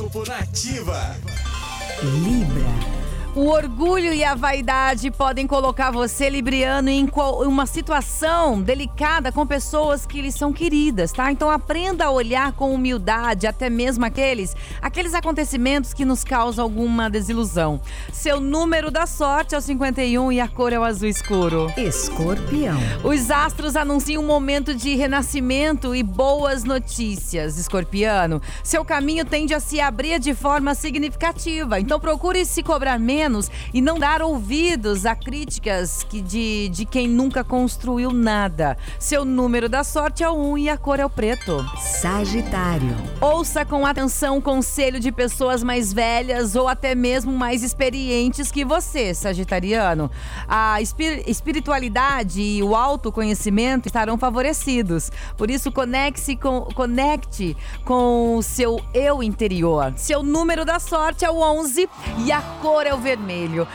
Horóscopo. Libra. Orgulho e a vaidade podem colocar você, Libriano, em uma situação delicada com pessoas que lhe são queridas, tá? Então aprenda a olhar com humildade, até mesmo aqueles, aqueles acontecimentos que nos causam alguma desilusão. Seu número da sorte é o 51 e a cor é o azul escuro. Escorpião. Os astros anunciam um momento de renascimento e boas notícias, Escorpiano. Seu caminho tende a se abrir de forma significativa, então procure se cobrar menos e não dar ouvidos a críticas que de, de quem nunca construiu nada. Seu número da sorte é o 1 e a cor é o preto. Sagitário. Ouça com atenção o conselho de pessoas mais velhas ou até mesmo mais experientes que você, Sagitariano. A espir espiritualidade e o autoconhecimento estarão favorecidos. Por isso, conecte com, conecte com o seu eu interior. Seu número da sorte é o 11 e a cor é o vermelho vermelho.